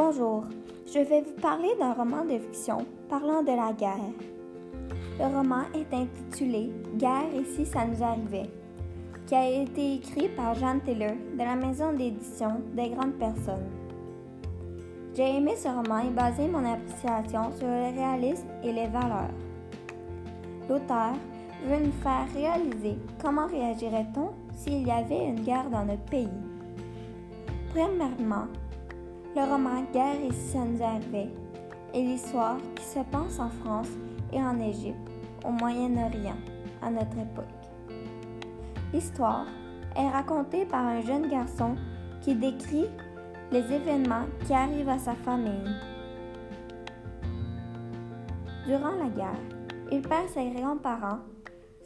Bonjour, je vais vous parler d'un roman de fiction parlant de la guerre. Le roman est intitulé Guerre et si ça nous arrivait, qui a été écrit par Jeanne Taylor de la maison d'édition des grandes personnes. J'ai aimé ce roman et basé mon appréciation sur le réalisme et les valeurs. L'auteur veut nous faire réaliser comment réagirait-on s'il y avait une guerre dans notre pays. Premièrement, le roman Guerre et si ça est l'histoire qui se passe en France et en Égypte, au Moyen-Orient, à notre époque. L'histoire est racontée par un jeune garçon qui décrit les événements qui arrivent à sa famille. Durant la guerre, il perd ses grands-parents,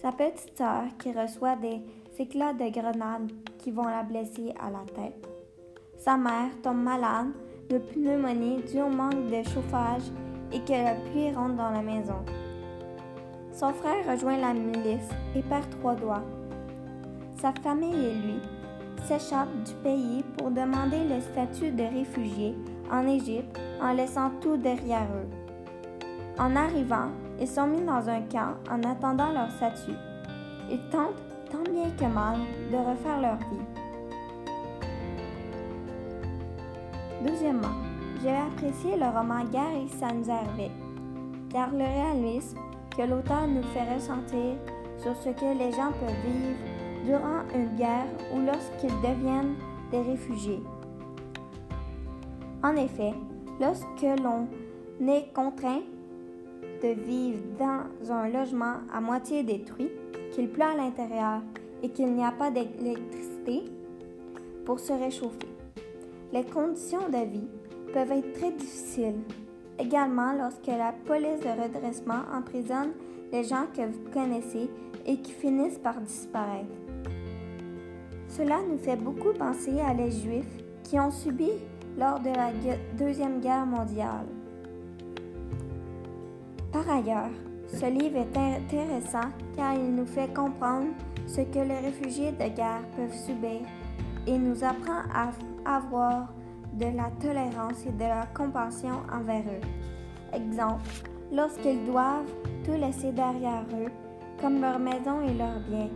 sa petite sœur qui reçoit des éclats de grenades qui vont la blesser à la tête. Sa mère tombe malade de pneumonie due au manque de chauffage et que la pluie rentre dans la maison. Son frère rejoint la milice et perd trois doigts. Sa famille et lui s'échappent du pays pour demander le statut de réfugié en Égypte en laissant tout derrière eux. En arrivant, ils sont mis dans un camp en attendant leur statut. Ils tentent, tant bien que mal, de refaire leur vie. Deuxièmement, j'ai apprécié le roman Guerre et ça nous arrivait, car le réalisme que l'auteur nous fait ressentir sur ce que les gens peuvent vivre durant une guerre ou lorsqu'ils deviennent des réfugiés. En effet, lorsque l'on est contraint de vivre dans un logement à moitié détruit, qu'il pleut à l'intérieur et qu'il n'y a pas d'électricité pour se réchauffer. Les conditions de vie peuvent être très difficiles. Également lorsque la police de redressement emprisonne les gens que vous connaissez et qui finissent par disparaître. Cela nous fait beaucoup penser à les Juifs qui ont subi lors de la Deuxième Guerre mondiale. Par ailleurs, ce livre est intéressant car il nous fait comprendre ce que les réfugiés de guerre peuvent subir et nous apprend à avoir de la tolérance et de la compassion envers eux. Exemple, lorsqu'ils doivent tout laisser derrière eux, comme leur maison et leurs biens,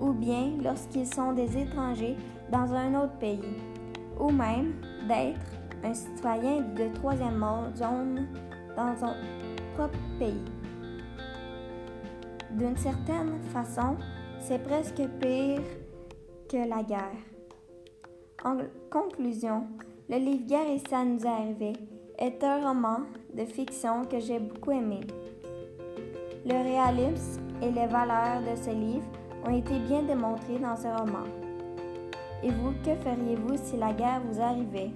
ou bien lorsqu'ils sont des étrangers dans un autre pays, ou même d'être un citoyen de troisième zone dans son propre pays. D'une certaine façon, c'est presque pire que la guerre. En conclusion, le livre Guerre et ça nous est est un roman de fiction que j'ai beaucoup aimé. Le réalisme et les valeurs de ce livre ont été bien démontrés dans ce roman. Et vous, que feriez-vous si la guerre vous arrivait?